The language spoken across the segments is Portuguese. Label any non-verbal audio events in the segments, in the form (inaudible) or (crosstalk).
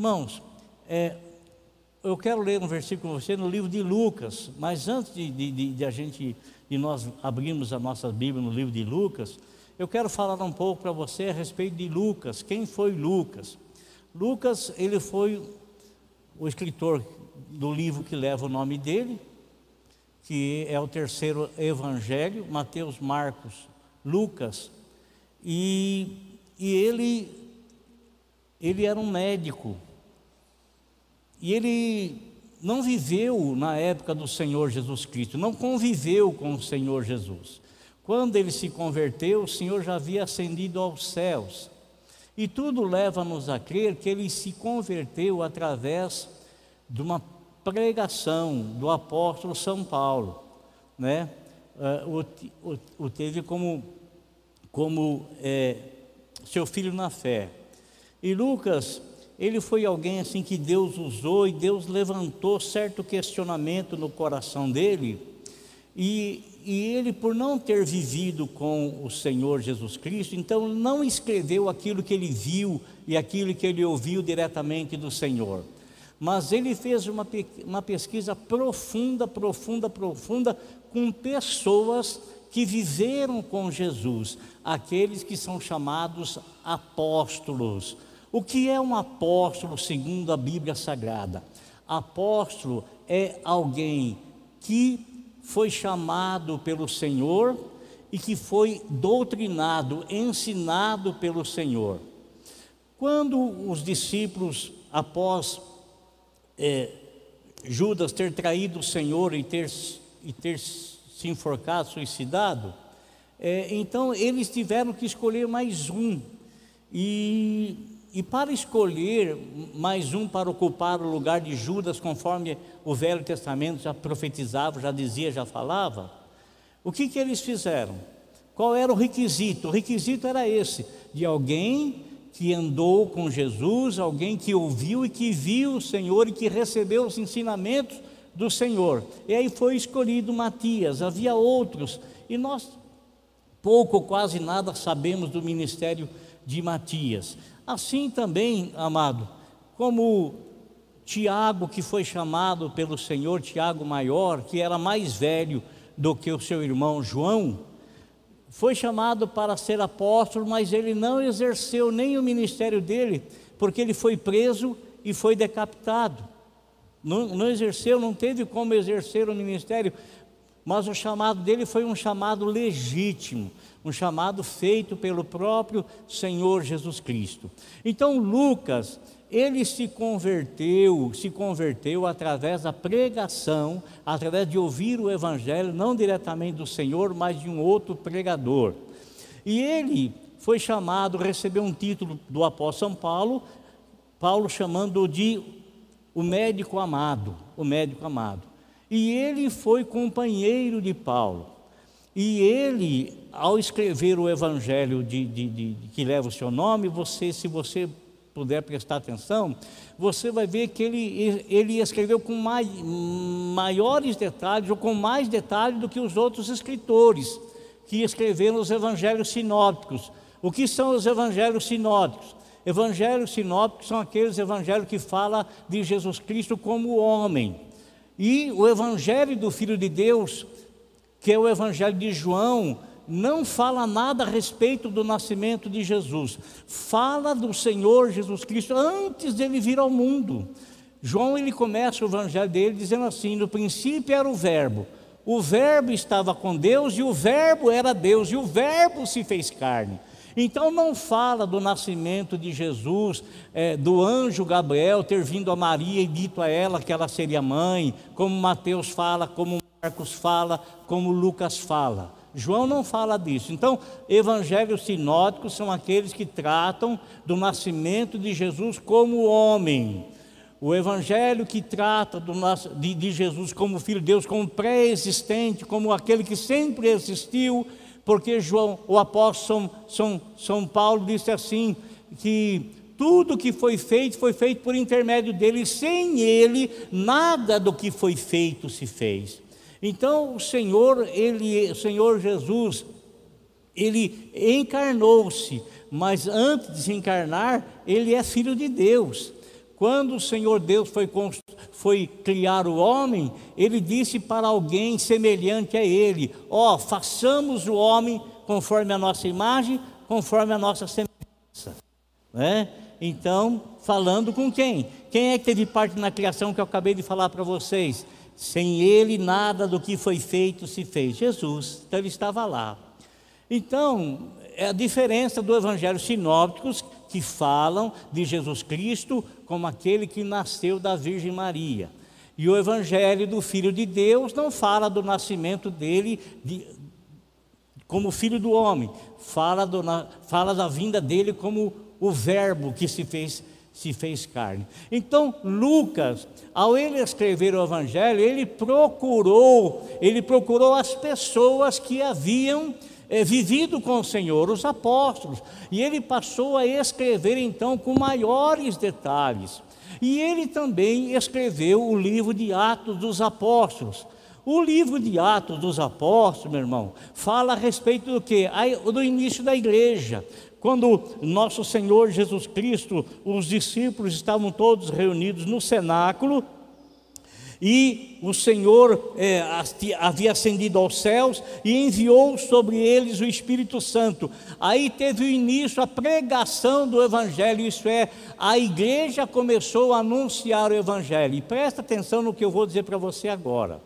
Irmãos, é, eu quero ler um versículo com você no livro de Lucas, mas antes de, de, de, a gente, de nós abrirmos a nossa Bíblia no livro de Lucas, eu quero falar um pouco para você a respeito de Lucas. Quem foi Lucas? Lucas, ele foi o escritor do livro que leva o nome dele, que é o terceiro evangelho, Mateus, Marcos, Lucas, e, e ele, ele era um médico, e ele não viveu na época do Senhor Jesus Cristo, não conviveu com o Senhor Jesus. Quando ele se converteu, o Senhor já havia ascendido aos céus. E tudo leva-nos a crer que ele se converteu através de uma pregação do apóstolo São Paulo, né? Uh, o, o, o, teve como, como é, seu filho na fé. E Lucas ele foi alguém assim que Deus usou e Deus levantou certo questionamento no coração dele. E, e ele, por não ter vivido com o Senhor Jesus Cristo, então não escreveu aquilo que ele viu e aquilo que ele ouviu diretamente do Senhor. Mas ele fez uma, uma pesquisa profunda, profunda, profunda com pessoas que viveram com Jesus, aqueles que são chamados apóstolos o que é um apóstolo segundo a Bíblia Sagrada? Apóstolo é alguém que foi chamado pelo Senhor e que foi doutrinado, ensinado pelo Senhor. Quando os discípulos, após é, Judas ter traído o Senhor e ter, e ter se enforcado, suicidado, é, então eles tiveram que escolher mais um. E e para escolher mais um para ocupar o lugar de Judas, conforme o Velho Testamento já profetizava, já dizia, já falava, o que, que eles fizeram? Qual era o requisito? O requisito era esse: de alguém que andou com Jesus, alguém que ouviu e que viu o Senhor e que recebeu os ensinamentos do Senhor. E aí foi escolhido Matias, havia outros, e nós pouco ou quase nada sabemos do ministério de Matias. Assim também, amado, como Tiago, que foi chamado pelo Senhor, Tiago maior, que era mais velho do que o seu irmão João, foi chamado para ser apóstolo, mas ele não exerceu nem o ministério dele, porque ele foi preso e foi decapitado. Não, não exerceu, não teve como exercer o ministério, mas o chamado dele foi um chamado legítimo, um chamado feito pelo próprio Senhor Jesus Cristo. Então Lucas, ele se converteu, se converteu através da pregação, através de ouvir o evangelho, não diretamente do Senhor, mas de um outro pregador. E ele foi chamado, recebeu um título do apóstolo São Paulo, Paulo chamando-o de o médico amado, o médico amado. E ele foi companheiro de Paulo. E ele, ao escrever o evangelho de, de, de, que leva o seu nome, você, se você puder prestar atenção, você vai ver que ele, ele escreveu com mais, maiores detalhes, ou com mais detalhes do que os outros escritores que escreveram os evangelhos sinópticos. O que são os evangelhos sinópticos? Evangelhos sinópticos são aqueles evangelhos que falam de Jesus Cristo como homem. E o evangelho do Filho de Deus que é o Evangelho de João, não fala nada a respeito do nascimento de Jesus, fala do Senhor Jesus Cristo antes dele vir ao mundo. João ele começa o evangelho dele dizendo assim: no princípio era o Verbo, o Verbo estava com Deus e o Verbo era Deus e o Verbo se fez carne. Então não fala do nascimento de Jesus, é, do anjo Gabriel ter vindo a Maria e dito a ela que ela seria mãe, como Mateus fala, como Marcos fala, como Lucas fala. João não fala disso. Então, evangelhos sinóticos são aqueles que tratam do nascimento de Jesus como homem. O evangelho que trata do, de, de Jesus como filho de Deus, como pré-existente, como aquele que sempre existiu, porque João, o apóstolo São, São, Paulo disse assim: que tudo que foi feito foi feito por intermédio dele, sem ele, nada do que foi feito se fez. Então o Senhor, ele, o Senhor Jesus, ele encarnou-se, mas antes de se encarnar, ele é filho de Deus. Quando o Senhor Deus foi, foi criar o homem, ele disse para alguém semelhante a ele: Ó, oh, façamos o homem conforme a nossa imagem, conforme a nossa semelhança. Né? Então, falando com quem? Quem é que teve parte na criação que eu acabei de falar para vocês? Sem ele, nada do que foi feito se fez. Jesus, então ele estava lá. Então, é a diferença do evangelho sinópticos que falam de Jesus Cristo como aquele que nasceu da Virgem Maria. E o Evangelho do Filho de Deus não fala do nascimento dele de, como filho do homem, fala, do, fala da vinda dele como o Verbo que se fez, se fez carne. Então, Lucas, ao ele escrever o Evangelho, ele procurou, ele procurou as pessoas que haviam é, vivido com o Senhor, os apóstolos, e ele passou a escrever então com maiores detalhes. E ele também escreveu o livro de Atos dos Apóstolos. O livro de Atos dos Apóstolos, meu irmão, fala a respeito do que? Do início da igreja. Quando nosso Senhor Jesus Cristo, os discípulos estavam todos reunidos no cenáculo, e o Senhor é, havia ascendido aos céus e enviou sobre eles o Espírito Santo. Aí teve o início a pregação do Evangelho, isso é, a igreja começou a anunciar o Evangelho. E presta atenção no que eu vou dizer para você agora.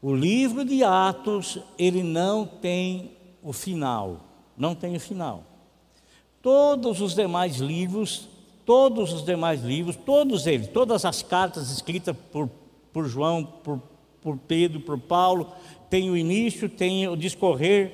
O livro de Atos, ele não tem o final, não tem o final. Todos os demais livros todos os demais livros, todos eles, todas as cartas escritas por, por João, por, por Pedro, por Paulo, tem o início, tem o discorrer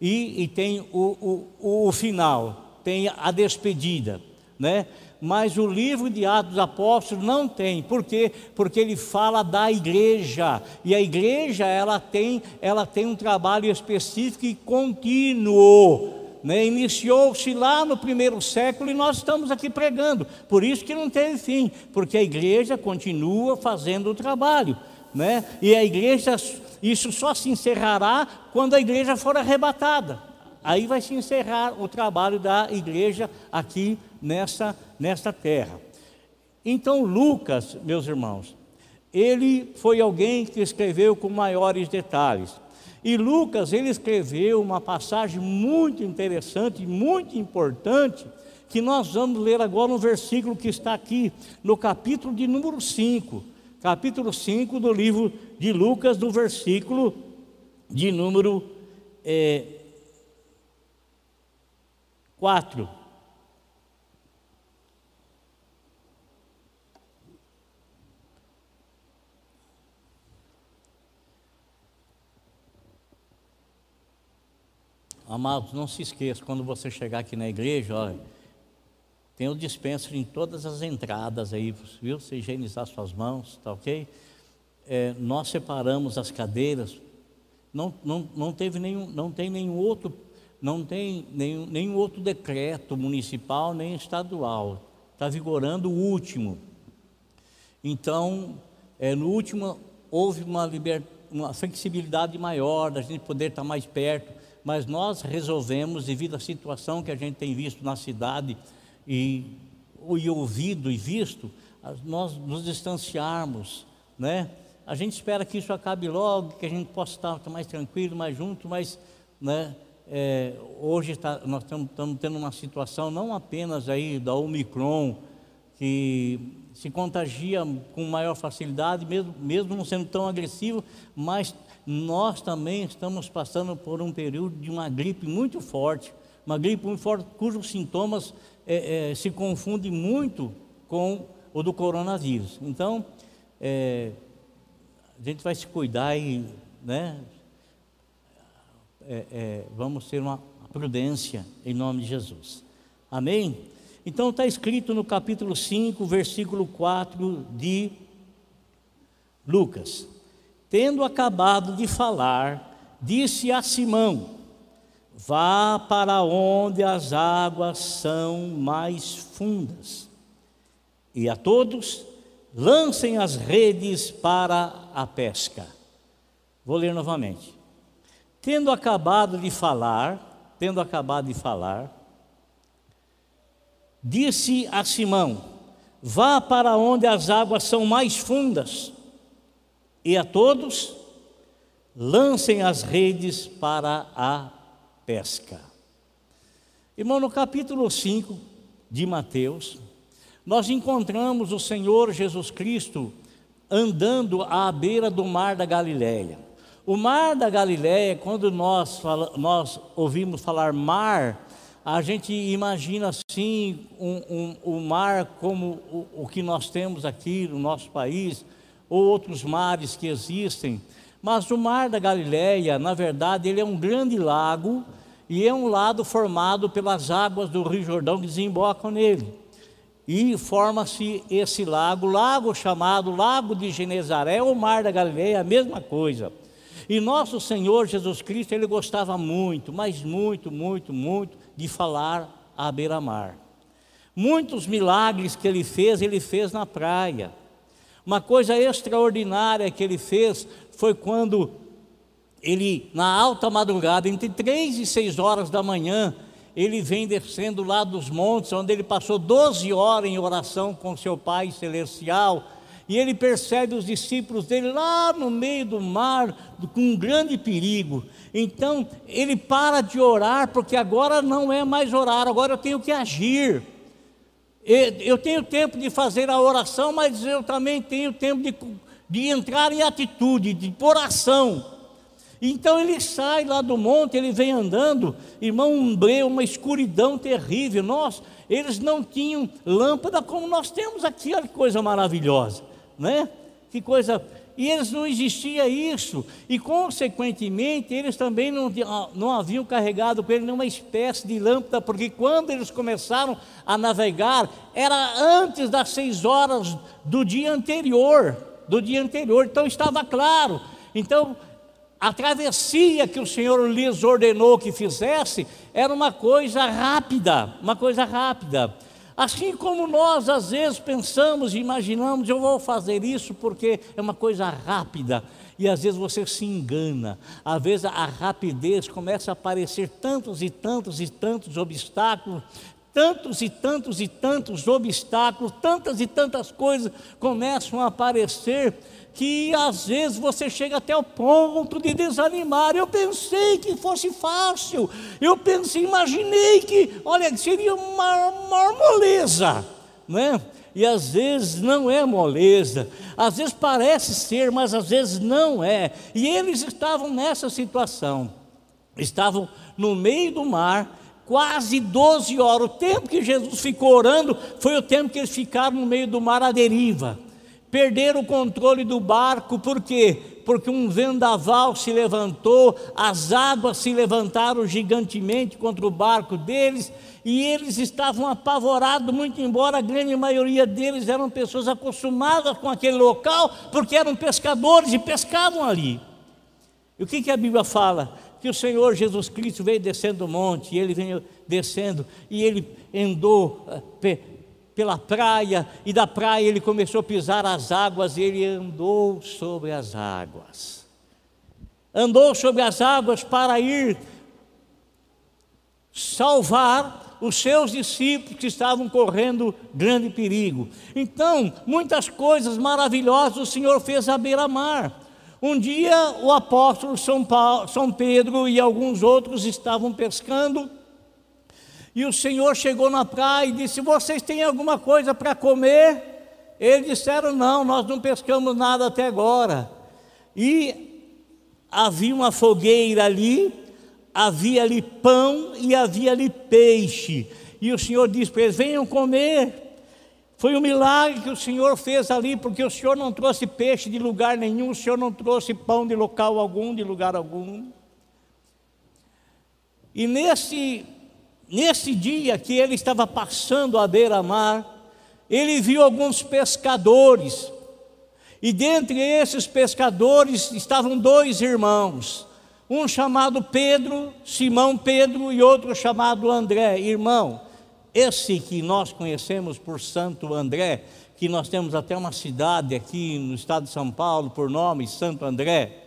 e, e tem o, o, o final, tem a despedida, né? Mas o livro de Atos dos Apóstolos não tem, por quê? Porque ele fala da igreja, e a igreja ela tem, ela tem um trabalho específico e contínuo, né, iniciou-se lá no primeiro século e nós estamos aqui pregando. Por isso que não teve fim, porque a igreja continua fazendo o trabalho. Né? E a igreja, isso só se encerrará quando a igreja for arrebatada. Aí vai se encerrar o trabalho da igreja aqui nessa, nessa terra. Então, Lucas, meus irmãos, ele foi alguém que escreveu com maiores detalhes. E Lucas, ele escreveu uma passagem muito interessante, muito importante, que nós vamos ler agora no versículo que está aqui, no capítulo de número 5. Capítulo 5 do livro de Lucas, do versículo de número é, 4. Amados, não se esqueça, quando você chegar aqui na igreja, olha, tem o dispenser em todas as entradas aí, viu? Você higienizar suas mãos, tá ok? É, nós separamos as cadeiras, não, não, não teve nenhum, não tem nenhum outro, não tem nenhum, nenhum outro decreto municipal nem estadual, está vigorando o último. Então, é, no último houve uma, liber, uma flexibilidade maior da gente poder estar mais perto mas nós resolvemos, devido à situação que a gente tem visto na cidade e, e ouvido e visto, nós nos distanciarmos, né? A gente espera que isso acabe logo, que a gente possa estar mais tranquilo, mais junto, mas, né? É, hoje tá, nós estamos, tendo uma situação não apenas aí da Omicron, que se contagia com maior facilidade, mesmo, mesmo não sendo tão agressivo, mas nós também estamos passando por um período de uma gripe muito forte, uma gripe muito forte, cujos sintomas é, é, se confundem muito com o do coronavírus. Então, é, a gente vai se cuidar e, né, vamos ter uma prudência em nome de Jesus. Amém? Então está escrito no capítulo 5, versículo 4 de Lucas. Tendo acabado de falar, disse a Simão: Vá para onde as águas são mais fundas, e a todos lancem as redes para a pesca. Vou ler novamente. Tendo acabado de falar, tendo acabado de falar, disse a Simão: Vá para onde as águas são mais fundas, e a todos lancem as redes para a pesca. Irmão, no capítulo 5 de Mateus, nós encontramos o Senhor Jesus Cristo andando à beira do mar da Galileia. O mar da Galileia, quando nós, fala, nós ouvimos falar mar, a gente imagina assim um, um, um mar como o, o, que nós temos aqui no nosso país, ou outros mares que existem. Mas o mar da Galileia, na verdade, ele é um grande lago e é um lago formado pelas águas do Rio Jordão que desembocam nele. E forma-se esse lago, lago chamado Lago de Genezaré, ou Mar da Galileia, a mesma coisa. E nosso Senhor Jesus Cristo, ele gostava muito, mas muito, muito, muito, de falar à beira-mar. Muitos milagres que ele fez, ele fez na praia. Uma coisa extraordinária que ele fez foi quando ele, na alta madrugada, entre três e seis horas da manhã, ele vem descendo lá dos montes, onde ele passou 12 horas em oração com seu Pai Celestial, e ele percebe os discípulos dele lá no meio do mar, com um grande perigo. Então ele para de orar, porque agora não é mais orar, agora eu tenho que agir. Eu tenho tempo de fazer a oração, mas eu também tenho tempo de, de entrar em atitude, de oração. Então ele sai lá do monte, ele vem andando, irmão, um breu, uma escuridão terrível. Nós, eles não tinham lâmpada como nós temos aqui, olha que coisa maravilhosa, né? Que coisa. E eles não existia isso, e consequentemente eles também não, não haviam carregado com ele nenhuma espécie de lâmpada, porque quando eles começaram a navegar, era antes das seis horas do dia anterior, do dia anterior, então estava claro. Então a travessia que o Senhor lhes ordenou que fizesse era uma coisa rápida, uma coisa rápida. Assim como nós às vezes pensamos e imaginamos, eu vou fazer isso porque é uma coisa rápida, e às vezes você se engana, às vezes a rapidez começa a aparecer tantos e tantos e tantos obstáculos, tantos e tantos e tantos obstáculos, tantas e tantas coisas começam a aparecer que às vezes você chega até o ponto de desanimar. Eu pensei que fosse fácil, eu pensei, imaginei que, olha, seria uma, uma moleza, né? E às vezes não é moleza, às vezes parece ser, mas às vezes não é. E eles estavam nessa situação, estavam no meio do mar, quase 12 horas. O tempo que Jesus ficou orando foi o tempo que eles ficaram no meio do mar à deriva perderam o controle do barco, por quê? Porque um vendaval se levantou, as águas se levantaram gigantemente contra o barco deles, e eles estavam apavorados, muito embora a grande maioria deles eram pessoas acostumadas com aquele local, porque eram pescadores e pescavam ali. E o que, que a Bíblia fala? Que o Senhor Jesus Cristo veio descendo do monte, e ele veio descendo, e ele andou, eh, pela praia, e da praia ele começou a pisar as águas, e ele andou sobre as águas. Andou sobre as águas para ir salvar os seus discípulos que estavam correndo grande perigo. Então, muitas coisas maravilhosas o Senhor fez à beira-mar. Um dia o apóstolo São, Paulo, São Pedro e alguns outros estavam pescando e o Senhor chegou na praia e disse: Vocês têm alguma coisa para comer? Eles disseram: Não, nós não pescamos nada até agora. E havia uma fogueira ali, havia ali pão e havia ali peixe. E o Senhor disse para eles: Venham comer. Foi um milagre que o Senhor fez ali, porque o Senhor não trouxe peixe de lugar nenhum, o Senhor não trouxe pão de local algum, de lugar algum. E nesse Nesse dia que ele estava passando à beira-mar, ele viu alguns pescadores, e dentre esses pescadores estavam dois irmãos, um chamado Pedro, Simão Pedro, e outro chamado André. Irmão, esse que nós conhecemos por Santo André, que nós temos até uma cidade aqui no estado de São Paulo por nome Santo André,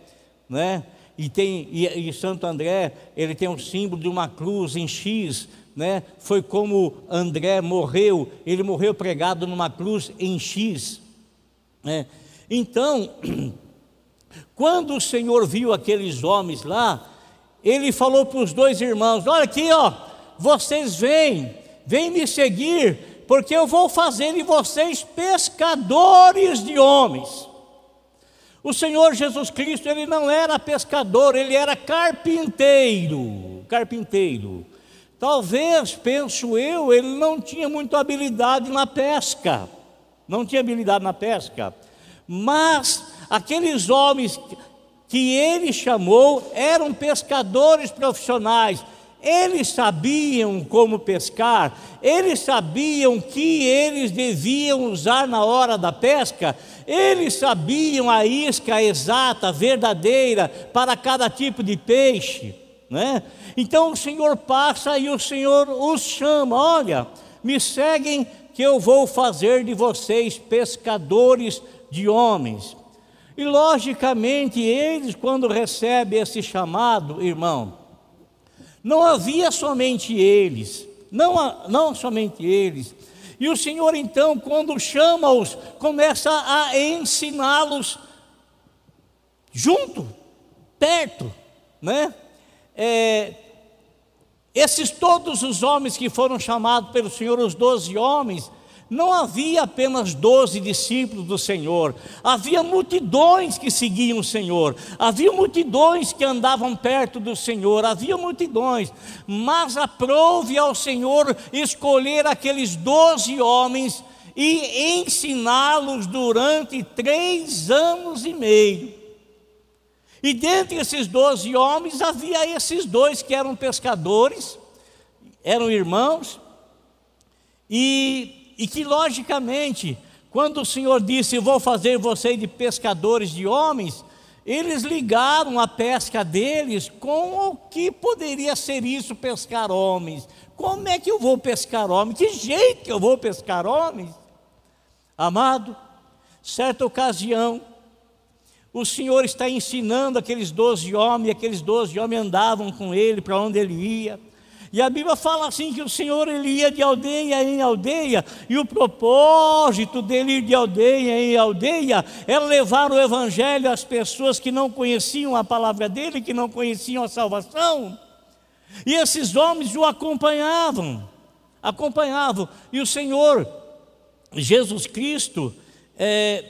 né? E, tem, e, e Santo André, ele tem um símbolo de uma cruz em X, né? Foi como André morreu, ele morreu pregado numa cruz em X, né? Então, (clears throat) quando o Senhor viu aqueles homens lá, ele falou para os dois irmãos: Olha aqui, ó, vocês vêm, vêm me seguir, porque eu vou fazer de vocês pescadores de homens. O Senhor Jesus Cristo, ele não era pescador, ele era carpinteiro, carpinteiro. Talvez, penso eu, ele não tinha muita habilidade na pesca, não tinha habilidade na pesca, mas aqueles homens que ele chamou eram pescadores profissionais, eles sabiam como pescar, eles sabiam que eles deviam usar na hora da pesca, eles sabiam a isca exata, verdadeira, para cada tipo de peixe. Né? Então o Senhor passa e o Senhor os chama: olha, me seguem, que eu vou fazer de vocês pescadores de homens. E logicamente eles, quando recebem esse chamado, irmão, não havia somente eles, não, não somente eles. E o Senhor então, quando chama-os, começa a ensiná-los junto, perto, né? É, esses todos os homens que foram chamados pelo Senhor, os doze homens, não havia apenas doze discípulos do Senhor, havia multidões que seguiam o Senhor, havia multidões que andavam perto do Senhor, havia multidões, mas aprove ao Senhor escolher aqueles doze homens e ensiná-los durante três anos e meio. E dentre esses doze homens havia esses dois que eram pescadores, eram irmãos, e e que, logicamente, quando o Senhor disse: Vou fazer vocês de pescadores de homens, eles ligaram a pesca deles com o que poderia ser isso, pescar homens. Como é que eu vou pescar homens? Que jeito que eu vou pescar homens? Amado, certa ocasião, o Senhor está ensinando aqueles doze homens, e aqueles doze homens andavam com ele para onde ele ia. E a Bíblia fala assim que o Senhor ele ia de aldeia em aldeia, e o propósito dele ir de aldeia em aldeia era levar o evangelho às pessoas que não conheciam a palavra dele, que não conheciam a salvação. E esses homens o acompanhavam, acompanhavam, e o Senhor Jesus Cristo é,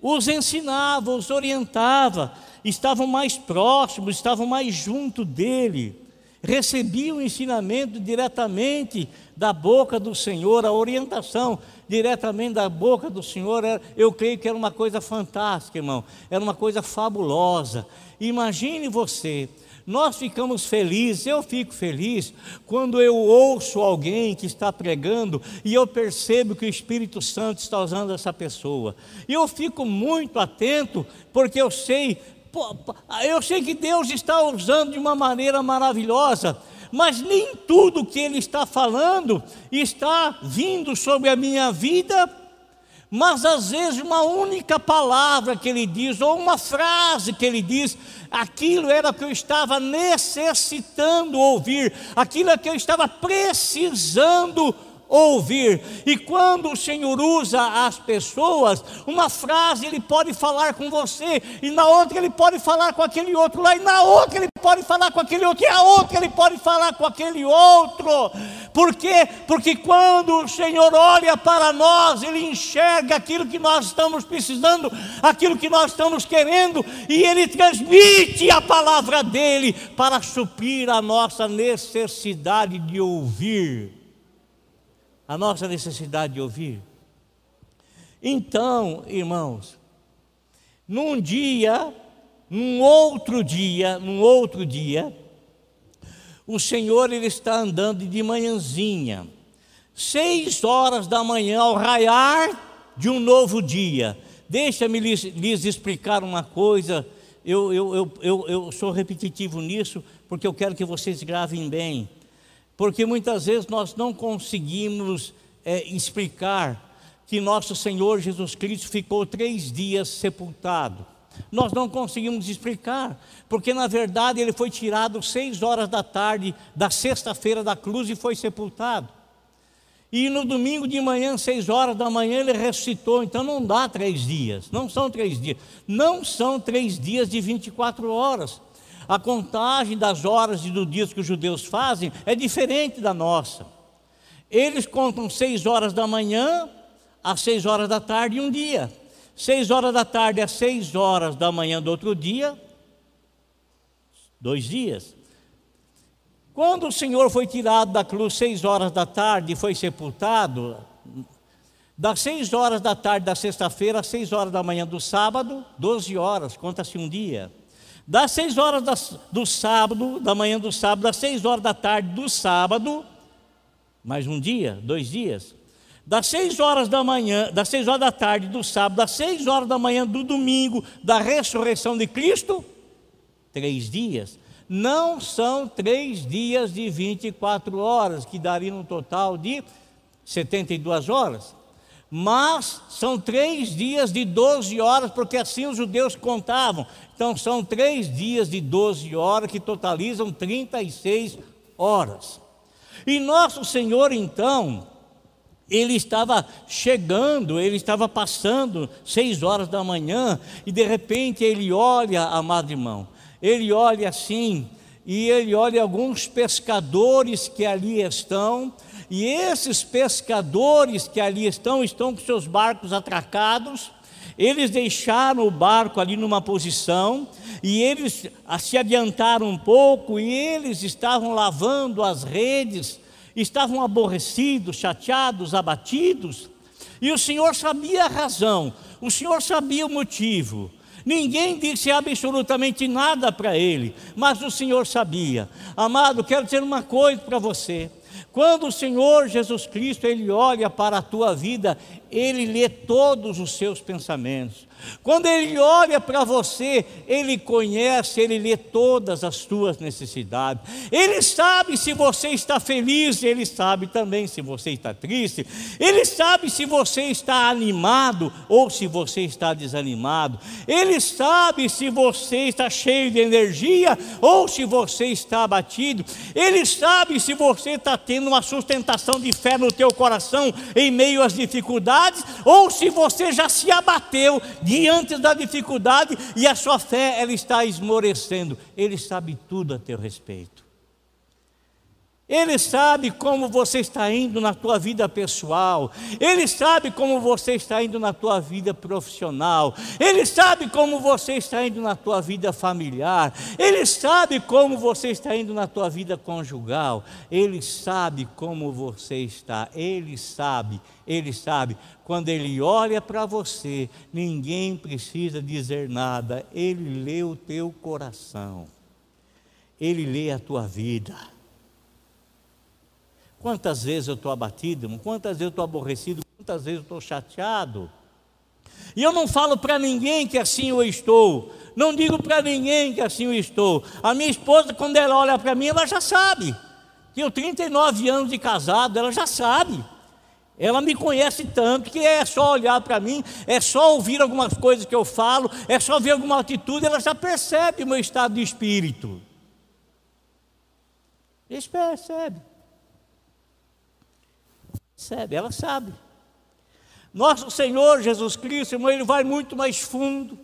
os ensinava, os orientava, estavam mais próximos, estavam mais junto dele recebia o ensinamento diretamente da boca do Senhor, a orientação diretamente da boca do Senhor, era, eu creio que era uma coisa fantástica, irmão, era uma coisa fabulosa. Imagine você, nós ficamos felizes, eu fico feliz quando eu ouço alguém que está pregando e eu percebo que o Espírito Santo está usando essa pessoa. E eu fico muito atento porque eu sei eu sei que Deus está usando de uma maneira maravilhosa, mas nem tudo que Ele está falando está vindo sobre a minha vida, mas às vezes uma única palavra que Ele diz, ou uma frase que Ele diz, aquilo era que eu estava necessitando ouvir, aquilo é que eu estava precisando ouvir ouvir. E quando o Senhor usa as pessoas, uma frase ele pode falar com você, e na outra ele pode falar com aquele outro lá, e na outra ele pode falar com aquele outro, e a outra ele pode falar com aquele outro. Por quê? Porque quando o Senhor olha para nós, ele enxerga aquilo que nós estamos precisando, aquilo que nós estamos querendo, e ele transmite a palavra dele para suprir a nossa necessidade de ouvir a nossa necessidade de ouvir. Então, irmãos, num dia, num outro dia, num outro dia, o Senhor ele está andando de manhãzinha, seis horas da manhã, ao raiar de um novo dia. Deixa-me lhes, lhes, explicar uma coisa, eu, eu, eu, eu, eu sou repetitivo nisso, porque eu quero que vocês gravem bem porque muitas vezes nós não conseguimos é, explicar que nosso Senhor Jesus Cristo ficou três dias sepultado. Nós não conseguimos explicar, porque na verdade ele foi tirado seis horas da tarde da sexta-feira da cruz e foi sepultado. E no domingo de manhã, seis horas da manhã, ele ressuscitou. Então não dá três dias, não são três dias, não são três dias de 24 horas. A contagem das horas e dos dias que os judeus fazem é diferente da nossa. Eles contam seis horas da manhã às seis horas da tarde um dia. Seis horas da tarde às seis horas da manhã do outro dia, dois dias. Quando o Senhor foi tirado da cruz seis horas da tarde e foi sepultado, das seis horas da tarde da sexta-feira às seis horas da manhã do sábado, doze horas, conta-se um dia. Das seis horas do sábado, da manhã do sábado, às seis horas da tarde do sábado, mais um dia, dois dias. Das seis horas da manhã, das seis horas da tarde do sábado, das seis horas da manhã do domingo, da ressurreição de Cristo, três dias não são três dias de 24 horas, que daria um total de 72 horas, mas são três dias de 12 horas, porque assim os judeus contavam. Então são três dias de 12 horas que totalizam 36 horas. E nosso Senhor, então, ele estava chegando, ele estava passando seis horas da manhã, e de repente ele olha, amado irmão, ele olha assim, e ele olha alguns pescadores que ali estão, e esses pescadores que ali estão, estão com seus barcos atracados, eles deixaram o barco ali numa posição, e eles se adiantaram um pouco, e eles estavam lavando as redes, estavam aborrecidos, chateados, abatidos, e o Senhor sabia a razão, o Senhor sabia o motivo. Ninguém disse absolutamente nada para ele, mas o Senhor sabia. Amado, quero dizer uma coisa para você. Quando o Senhor Jesus Cristo ele olha para a tua vida, ele lê todos os seus pensamentos. Quando Ele olha para você, Ele conhece, Ele lê todas as tuas necessidades. Ele sabe se você está feliz, Ele sabe também se você está triste. Ele sabe se você está animado ou se você está desanimado. Ele sabe se você está cheio de energia ou se você está abatido. Ele sabe se você está tendo uma sustentação de fé no teu coração em meio às dificuldades ou se você já se abateu de diante da dificuldade e a sua fé ela está esmorecendo. Ele sabe tudo a teu respeito. Ele sabe como você está indo na tua vida pessoal. Ele sabe como você está indo na tua vida profissional. Ele sabe como você está indo na tua vida familiar. Ele sabe como você está indo na tua vida conjugal. Ele sabe como você está. Ele sabe. Ele sabe. Quando ele olha para você, ninguém precisa dizer nada. Ele lê o teu coração. Ele lê a tua vida. Quantas vezes eu estou abatido, quantas vezes eu estou aborrecido, quantas vezes eu estou chateado. E eu não falo para ninguém que assim eu estou, não digo para ninguém que assim eu estou. A minha esposa, quando ela olha para mim, ela já sabe. Tenho 39 anos de casado, ela já sabe. Ela me conhece tanto que é só olhar para mim, é só ouvir algumas coisas que eu falo, é só ver alguma atitude, ela já percebe o meu estado de espírito. Eles percebem. Percebe? Ela sabe. Nosso Senhor Jesus Cristo, irmão, ele vai muito mais fundo.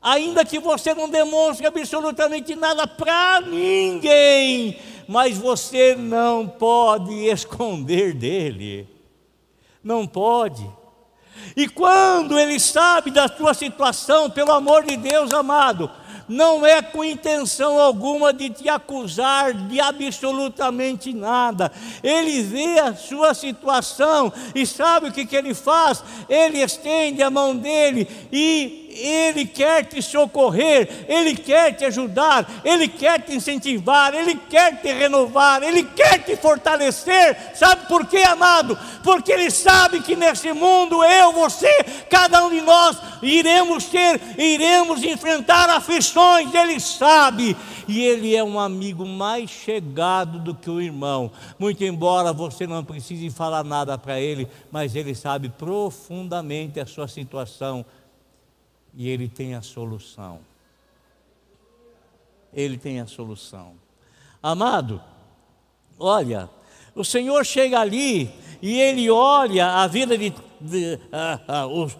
Ainda que você não demonstre absolutamente nada para ninguém, mas você não pode esconder dele. Não pode. E quando ele sabe da tua situação, pelo amor de Deus, amado, não é com intenção alguma de te acusar de absolutamente nada. Ele vê a sua situação e sabe o que, que ele faz? Ele estende a mão dele e ele quer te socorrer, Ele quer te ajudar, Ele quer te incentivar, Ele quer te renovar, Ele quer te fortalecer. Sabe por quê, amado? Porque Ele sabe que nesse mundo, eu, você, cada um de nós, iremos ter, iremos enfrentar aflições, Ele sabe. E Ele é um amigo mais chegado do que o irmão. Muito embora você não precise falar nada para Ele, mas Ele sabe profundamente a sua situação E ele tem a solução. Ele tem a solução. Amado, olha, o Senhor chega ali e ele olha a vida de, de os,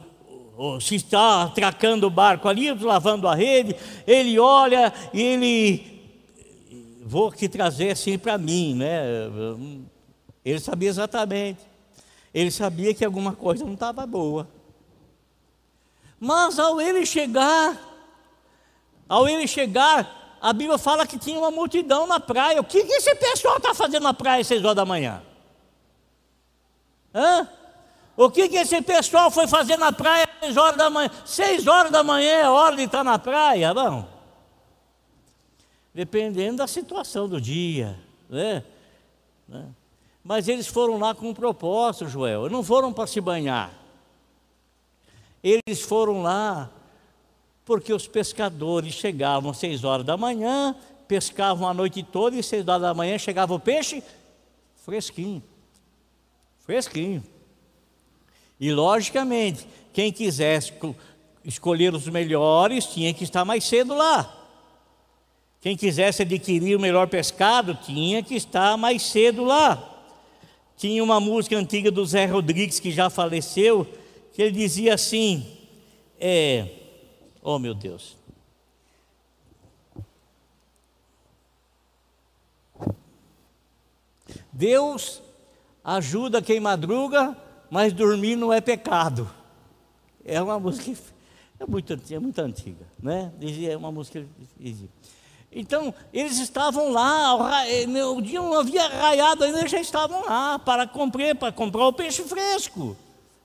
se está atracando o barco ali, lavando a rede, ele olha e ele vou te trazer assim para mim, né? Ele sabia exatamente. Ele sabia que alguma coisa não estava boa. Mas ao ele chegar, ao ele chegar, a Bíblia fala que tinha uma multidão na praia. O que, esse pessoal está fazendo na praia às seis horas da manhã? Hã? O que, que esse pessoal foi fazer na praia às seis horas da manhã? Seis horas da manhã é hora de estar na praia, não? Dependendo da situação do dia, né? né? Mas eles foram lá com um propósito, Joel. Não foram para se banhar. Eles foram lá porque os pescadores chegavam às seis horas da manhã, pescavam a noite toda e às seis horas da manhã chegava o peixe fresquinho. Fresquinho. E logicamente, quem quisesse escolher os melhores tinha que estar mais cedo lá. Quem quisesse adquirir o melhor pescado tinha que estar mais cedo lá. Tinha uma música antiga do Zé Rodrigues, que já faleceu, que ele dizia assim: é, oh meu Deus. Deus ajuda quem madruga, mas dormir não é pecado. É uma música é muito, é muito antiga, né? Dizia, é uma música dizia. Então, eles estavam lá, eh, o dia não havia raiado ainda, já estavam lá para comprar, para comprar o peixe fresco,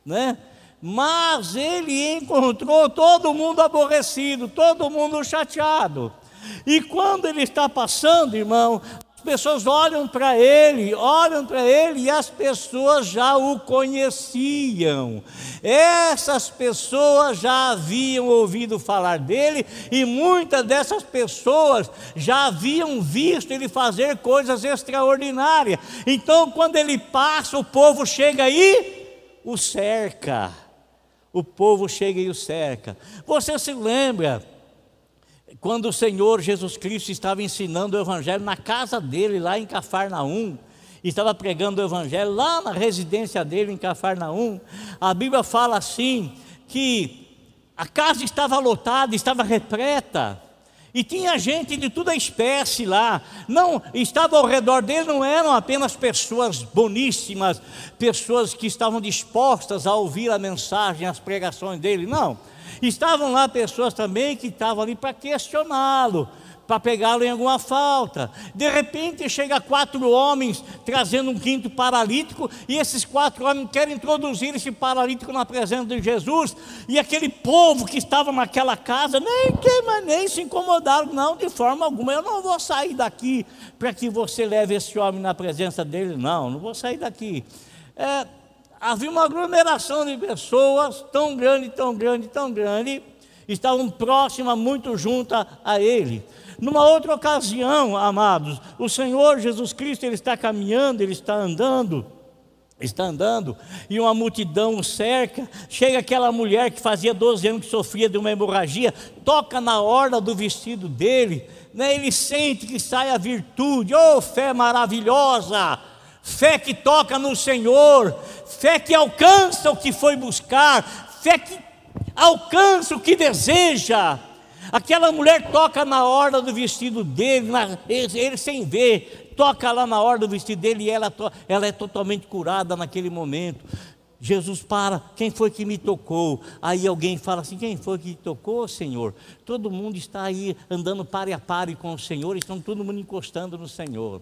né? Mas ele encontrou todo mundo aborrecido, todo mundo chateado. E quando ele está passando, irmão, as pessoas olham para ele, olham para ele e as pessoas já o conheciam. Essas pessoas já haviam ouvido falar dele e muitas dessas pessoas já haviam visto ele fazer coisas extraordinárias. Então, quando ele passa, o povo chega e o cerca. O povo chega e o cerca. Você se lembra quando o Senhor Jesus Cristo estava ensinando o Evangelho na casa dele, lá em Cafarnaum, estava pregando o Evangelho lá na residência dele em Cafarnaum, a Bíblia fala assim: que a casa estava lotada, estava repleta, e tinha gente de toda espécie lá. Não estava ao redor dele não eram apenas pessoas boníssimas, pessoas que estavam dispostas a ouvir a mensagem, as pregações dele. Não. Estavam lá pessoas também que estavam ali para questioná-lo, para pegá-lo em alguma falta. De repente chega quatro homens trazendo um quinto paralítico, e esses quatro homens querem introduzir esse paralítico na presença de Jesus, e aquele povo que estava naquela casa, nem queima, nem se incomodaram, não, de forma alguma, eu não vou sair daqui para que você leve esse homem na presença dele, não, não vou sair daqui. É, havia uma aglomeração de pessoas tão grande, tão grande, tão grande, estavam próximas, muito juntas a ele. Numa outra ocasião, amados, o Senhor Jesus Cristo ele está caminhando, ele está andando, está andando, e uma multidão o cerca. Chega aquela mulher que fazia 12 anos que sofria de uma hemorragia, toca na orla do vestido dele, né? ele sente que sai a virtude, oh fé maravilhosa! Fé que toca no Senhor, fé que alcança o que foi buscar, fé que alcança o que deseja. Aquela mulher toca na orla do vestido dele, na, ele, ele, sem ver, toca lá na orla do vestido dele e ela, ela é totalmente curada naquele momento. Jesus para, quem foi que me tocou? Aí alguém fala assim: quem foi que tocou, Senhor? Todo mundo está aí andando pare a pare com o Senhor, estão todo mundo encostando no Senhor.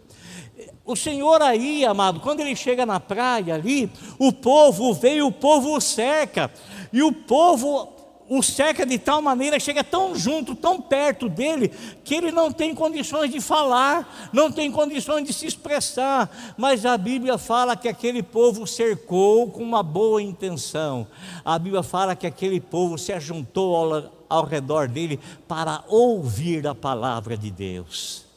O Senhor aí, amado, quando ele chega na praia ali, o povo veio, o povo o cerca, e o povo o cerca de tal maneira, chega tão junto, tão perto dele, que ele não tem condições de falar, não tem condições de se expressar. Mas a Bíblia fala que aquele povo cercou com uma boa intenção. A Bíblia fala que aquele povo se ajuntou ao, ao redor dele para ouvir a palavra de Deus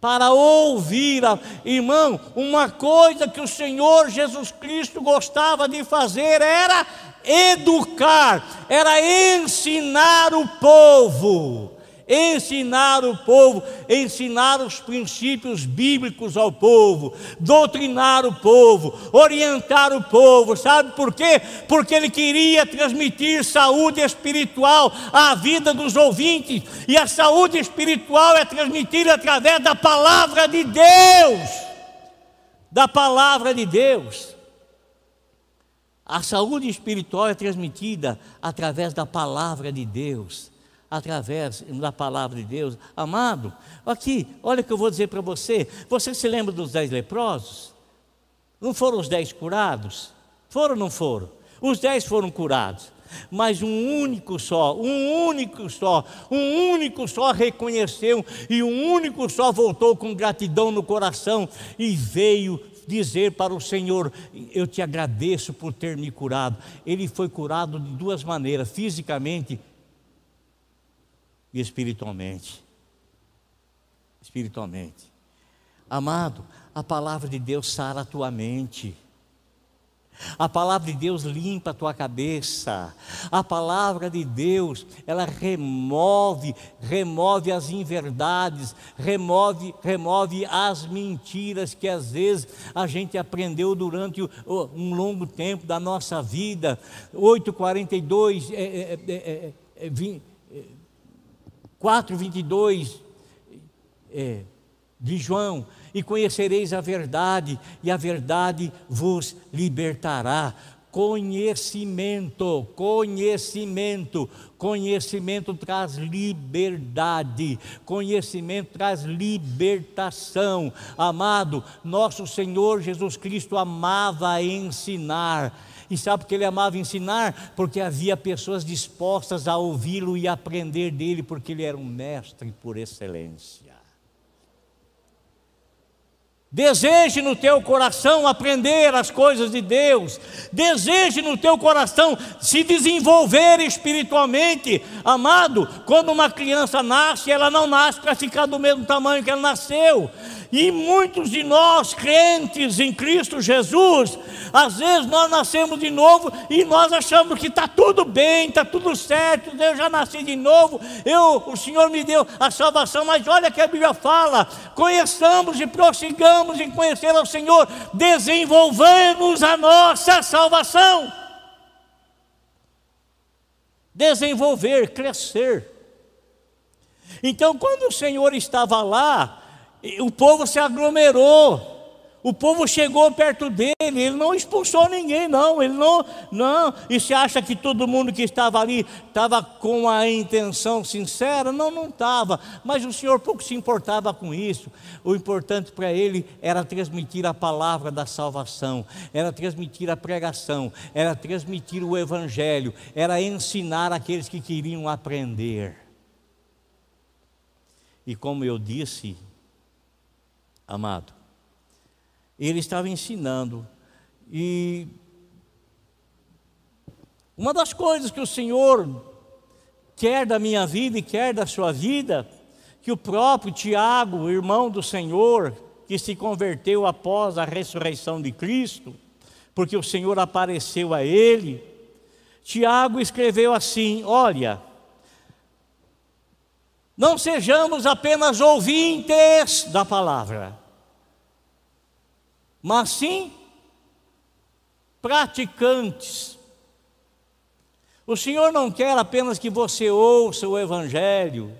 para ouvir. Irmão, uma coisa que o Senhor Jesus Cristo gostava de fazer era educar, era ensinar o povo ensinar o povo, ensinar os princípios bíblicos ao povo, doutrinar o povo, orientar o povo, sabe por quê? Porque ele queria transmitir saúde espiritual à vida dos ouvintes, e a saúde espiritual é transmitida através da palavra de Deus. Da palavra de Deus. A saúde espiritual é transmitida através da palavra de Deus através da palavra de Deus. Amado, aqui, olha o que eu vou dizer para você. Você se lembra dos dez leprosos? Não foram os dez curados? Foram ou não foram? Os dez foram curados. Mas um único só, um único só, um único só reconheceu e um único só voltou com gratidão no coração e veio dizer para o Senhor: Eu te agradeço por ter me curado. Ele foi curado de duas maneiras: fisicamente e espiritualmente. Espiritualmente. Amado, a palavra de Deus sara a tua mente. A palavra de Deus limpa a tua cabeça. A palavra de Deus, ela remove, remove as inverdades, remove, remove as mentiras que às vezes a gente aprendeu durante um longo tempo da nossa vida. 8:42 é, é, é, é, 20, 4, 22 é, de João, e conhecereis a verdade, e a verdade vos libertará. Conhecimento, conhecimento, conhecimento traz liberdade, conhecimento traz libertação. Amado, nosso Senhor Jesus Cristo amava ensinar e sabe porque ele amava ensinar? Porque havia pessoas dispostas a ouvi-lo e aprender dele, porque ele era um mestre por excelência. Deseje no teu coração aprender as coisas de Deus. Deseje no teu coração se desenvolver espiritualmente. Amado, quando uma criança nasce, ela não nasce para ficar do mesmo tamanho que ela nasceu. E muitos de nós, crentes em Cristo Jesus, às vezes nós nascemos de novo e nós achamos que está tudo bem, está tudo certo, eu já nasci de novo, eu, o Senhor me deu a salvação, mas olha que a Bíblia fala: conheçamos e prossigamos em conhecer ao Senhor, desenvolvemos a nossa salvação. Desenvolver, crescer. Então, quando o Senhor estava lá, o povo se aglomerou. O povo chegou perto dele, ele não expulsou ninguém, não, ele não, não. E se acha que todo mundo que estava ali estava com a intenção sincera? Não, não estava. Mas o Senhor pouco se importava com isso. O importante para ele era transmitir a palavra da salvação, era transmitir a pregação, era transmitir o evangelho, era ensinar aqueles que queriam aprender. E como eu disse, amado. Ele estava ensinando. E uma das coisas que o Senhor quer da minha vida e quer da sua vida, que o próprio Tiago, irmão do Senhor, que se converteu após a ressurreição de Cristo, porque o Senhor apareceu a ele, Tiago escreveu assim: Olha, não sejamos apenas ouvintes da palavra, mas sim praticantes. O Senhor não quer apenas que você ouça o Evangelho,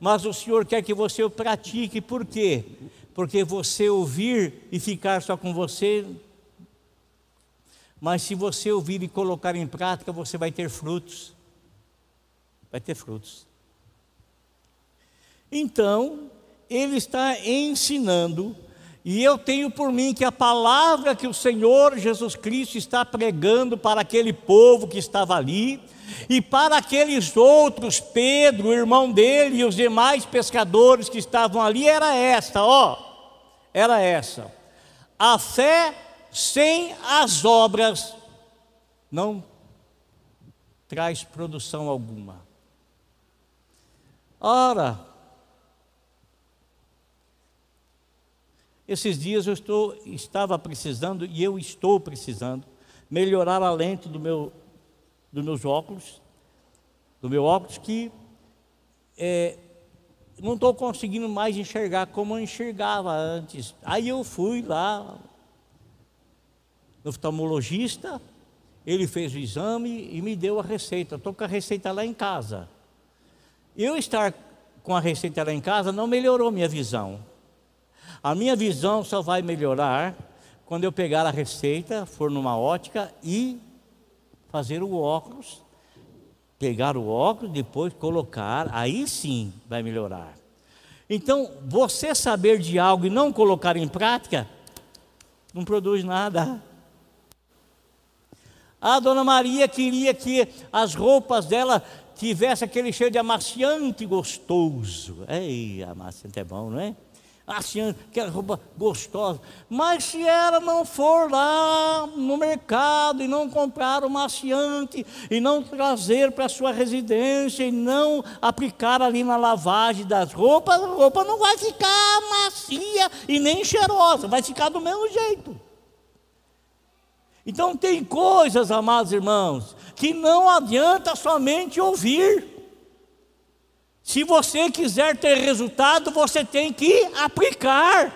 mas o Senhor quer que você o pratique, por quê? Porque você ouvir e ficar só com você, mas se você ouvir e colocar em prática, você vai ter frutos. Vai ter frutos. Então, ele está ensinando e eu tenho por mim que a palavra que o Senhor Jesus Cristo está pregando para aquele povo que estava ali, e para aqueles outros, Pedro, o irmão dele, e os demais pescadores que estavam ali, era esta, ó, era essa. A fé sem as obras não traz produção alguma. Ora, Esses dias eu estou, estava precisando, e eu estou precisando, melhorar a lente do meu, dos meus óculos, do meu óculos, que é, não estou conseguindo mais enxergar como eu enxergava antes. Aí eu fui lá no oftalmologista, ele fez o exame e me deu a receita. Estou com a receita lá em casa. Eu estar com a receita lá em casa não melhorou minha visão. A minha visão só vai melhorar quando eu pegar a receita, for numa ótica e fazer o óculos, pegar o óculos, depois colocar, aí sim vai melhorar. Então, você saber de algo e não colocar em prática, não produz nada. A dona Maria queria que as roupas dela tivesse aquele cheiro de amaciante gostoso. Ei, amaciante é bom, não é? Amaciante, aquela roupa gostosa. Mas se ela não for lá no mercado e não comprar o maciante e não trazer para sua residência e não aplicar ali na lavagem das roupas, a roupa não vai ficar macia e nem cheirosa, vai ficar do mesmo jeito. Então, tem coisas, amados irmãos, que não adianta somente ouvir. Se você quiser ter resultado, você tem que aplicar.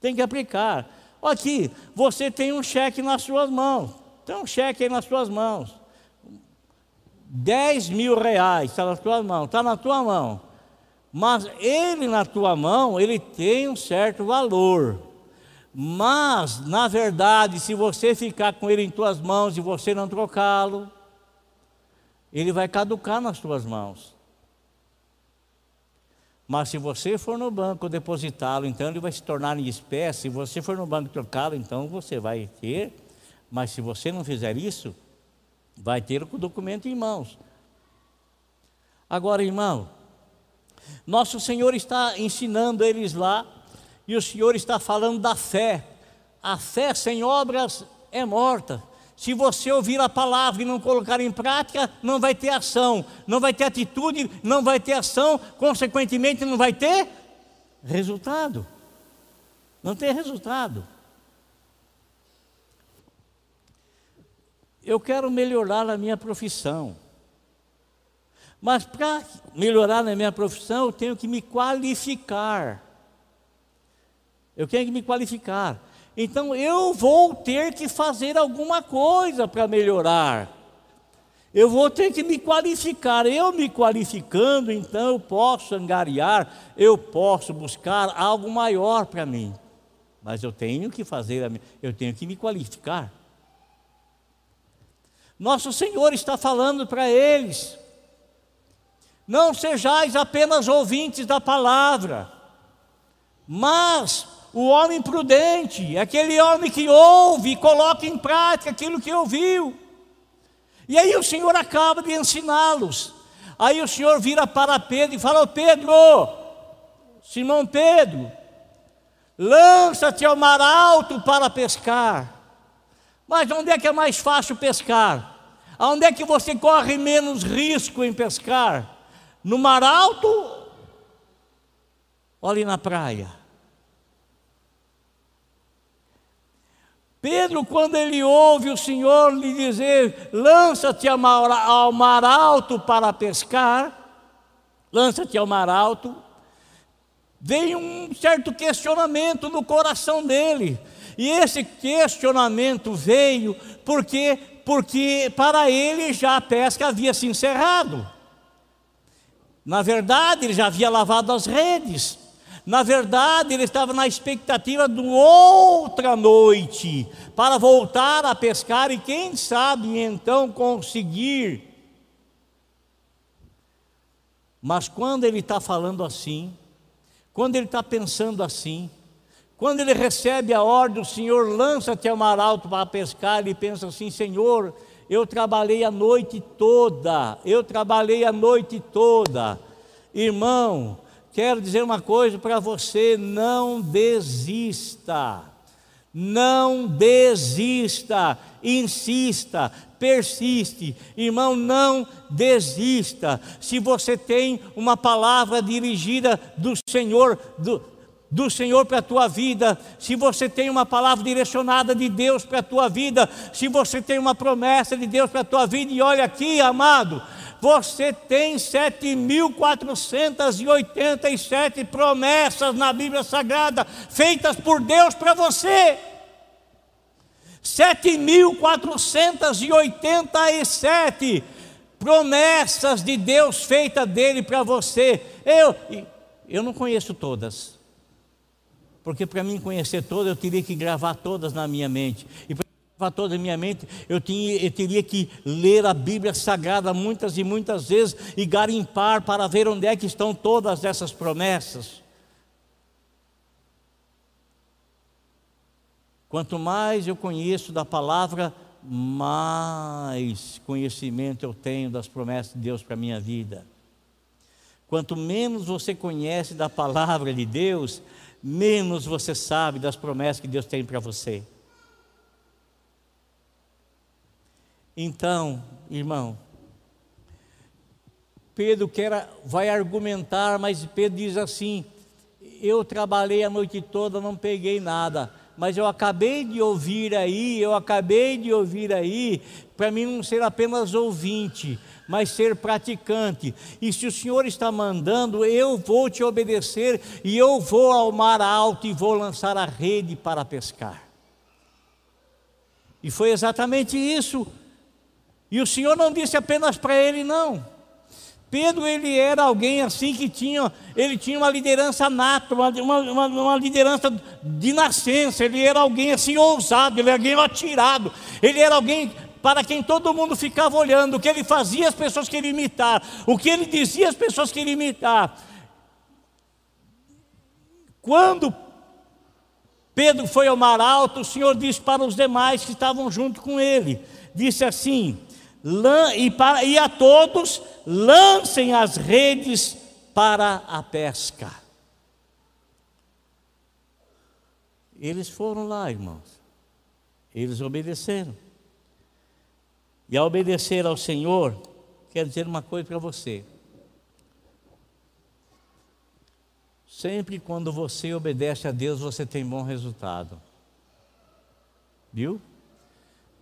Tem que aplicar. Aqui, você tem um cheque nas suas mãos. Tem um cheque aí nas suas mãos. 10 mil reais está nas suas mãos, está na tua mão. Mas ele na tua mão, ele tem um certo valor. Mas, na verdade, se você ficar com ele em tuas mãos e você não trocá-lo, ele vai caducar nas tuas mãos. Mas se você for no banco depositá-lo, então ele vai se tornar em espécie. Se você for no banco trocá-lo, então você vai ter. Mas se você não fizer isso, vai ter o documento em mãos. Agora, irmão, nosso Senhor está ensinando eles lá e o Senhor está falando da fé. A fé sem obras é morta. Se você ouvir a palavra e não colocar em prática, não vai ter ação, não vai ter atitude, não vai ter ação, consequentemente, não vai ter resultado. Não tem resultado. Eu quero melhorar a minha profissão. Mas para melhorar na minha profissão, eu tenho que me qualificar. Eu tenho que me qualificar. Então eu vou ter que fazer alguma coisa para melhorar. Eu vou ter que me qualificar. Eu me qualificando, então eu posso angariar, eu posso buscar algo maior para mim. Mas eu tenho que fazer, eu tenho que me qualificar. Nosso Senhor está falando para eles: não sejais apenas ouvintes da palavra, mas o homem prudente, aquele homem que ouve e coloca em prática aquilo que ouviu. E aí o Senhor acaba de ensiná-los. Aí o Senhor vira para Pedro e fala: oh, Pedro, Simão Pedro, lança-te ao mar alto para pescar. Mas onde é que é mais fácil pescar? Onde é que você corre menos risco em pescar? No mar alto ou ali na praia? Pedro, quando ele ouve o Senhor lhe dizer: lança-te ao mar alto para pescar, lança-te ao mar alto, vem um certo questionamento no coração dele. E esse questionamento veio porque, porque para ele já a pesca havia se encerrado. Na verdade, ele já havia lavado as redes. Na verdade, ele estava na expectativa de outra noite para voltar a pescar e, quem sabe, então conseguir. Mas quando ele está falando assim, quando ele está pensando assim, quando ele recebe a ordem do Senhor, lança-te ao mar alto para pescar, ele pensa assim: Senhor, eu trabalhei a noite toda, eu trabalhei a noite toda. Irmão, Quero dizer uma coisa para você: não desista, não desista, insista, persiste, irmão, não desista. Se você tem uma palavra dirigida do Senhor, do, do Senhor para a tua vida, se você tem uma palavra direcionada de Deus para a tua vida, se você tem uma promessa de Deus para a tua vida, e olha aqui, amado, você tem 7.487 promessas na Bíblia Sagrada, feitas por Deus para você. 7.487 promessas de Deus feitas dele para você. Eu, eu não conheço todas, porque para mim conhecer todas, eu teria que gravar todas na minha mente. E para todas na minha mente, eu, tinha, eu teria que ler a Bíblia Sagrada muitas e muitas vezes e garimpar para ver onde é que estão todas essas promessas. Quanto mais eu conheço da palavra, mais conhecimento eu tenho das promessas de Deus para a minha vida. Quanto menos você conhece da palavra de Deus, menos você sabe das promessas que Deus tem para você. Então, irmão, Pedro quer, vai argumentar, mas Pedro diz assim: Eu trabalhei a noite toda, não peguei nada mas eu acabei de ouvir aí, eu acabei de ouvir aí, para mim não ser apenas ouvinte, mas ser praticante. E se o Senhor está mandando, eu vou te obedecer e eu vou ao mar alto e vou lançar a rede para pescar. E foi exatamente isso. E o Senhor não disse apenas para ele, não. Pedro ele era alguém assim que tinha, ele tinha uma liderança nata, uma, uma, uma, liderança de nascença, ele era alguém assim ousado, ele era alguém atirado, ele era alguém para quem todo mundo ficava olhando, o que ele fazia as pessoas queriam imitar, o que ele dizia as pessoas queriam imitar. Quando Pedro foi ao mar alto, o Senhor disse para os demais que estavam junto com ele, disse assim, e, para, e a todos lancem as redes para a pesca. Eles foram lá, irmãos. Eles obedeceram. E ao obedecer ao Senhor, quero dizer uma coisa para você. Sempre quando você obedece a Deus, você tem bom resultado. Viu?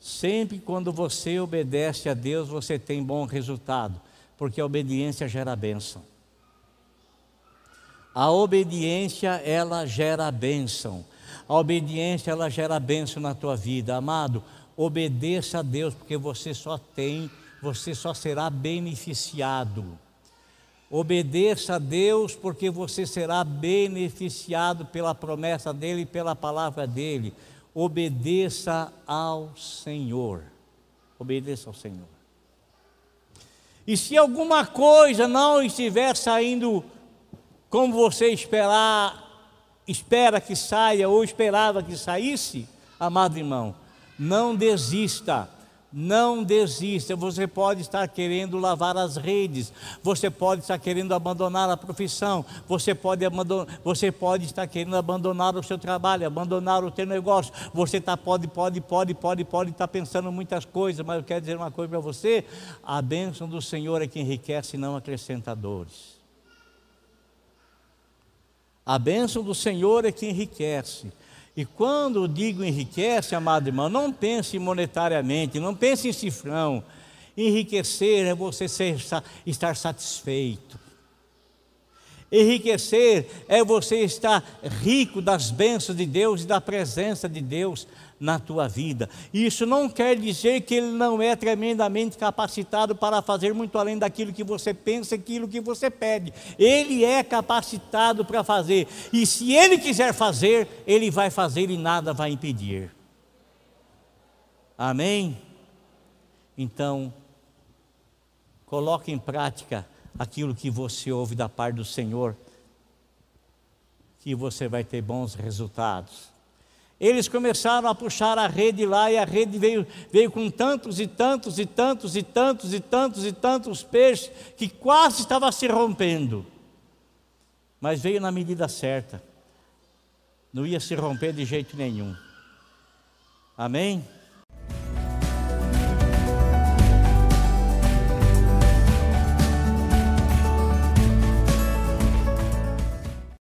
Sempre quando você obedece a Deus, você tem bom resultado, porque a obediência gera bênção. A obediência, ela gera bênção. A obediência, ela gera bênção na tua vida. Amado, obedeça a Deus, porque você só tem, você só será beneficiado. Obedeça a Deus, porque você será beneficiado pela promessa dEle e pela palavra dEle obedeça ao Senhor. Obedeça ao Senhor. E se alguma coisa não estiver saindo como você esperar, espera que saia ou esperava que saísse, amado irmão, não desista não desista. Você pode estar querendo lavar as redes, você pode estar querendo abandonar a profissão, você pode, abandonar, você pode estar querendo abandonar o seu trabalho, abandonar o seu negócio. Você tá, pode, pode, pode, pode, pode estar pensando muitas coisas, mas eu quero dizer uma coisa para você: a bênção do Senhor é que enriquece, não acrescenta dores. A bênção do Senhor é que enriquece. E quando digo enriquece, amado irmão, não pense monetariamente, não pense em cifrão. Enriquecer é você ser, estar satisfeito. Enriquecer é você estar rico das bênçãos de Deus e da presença de Deus na tua vida. Isso não quer dizer que ele não é tremendamente capacitado para fazer muito além daquilo que você pensa, aquilo que você pede. Ele é capacitado para fazer. E se ele quiser fazer, ele vai fazer e nada vai impedir. Amém? Então, coloque em prática aquilo que você ouve da parte do Senhor, que você vai ter bons resultados. Eles começaram a puxar a rede lá e a rede veio, veio com tantos e tantos e tantos e tantos e tantos e tantos peixes que quase estava se rompendo. Mas veio na medida certa. Não ia se romper de jeito nenhum. Amém?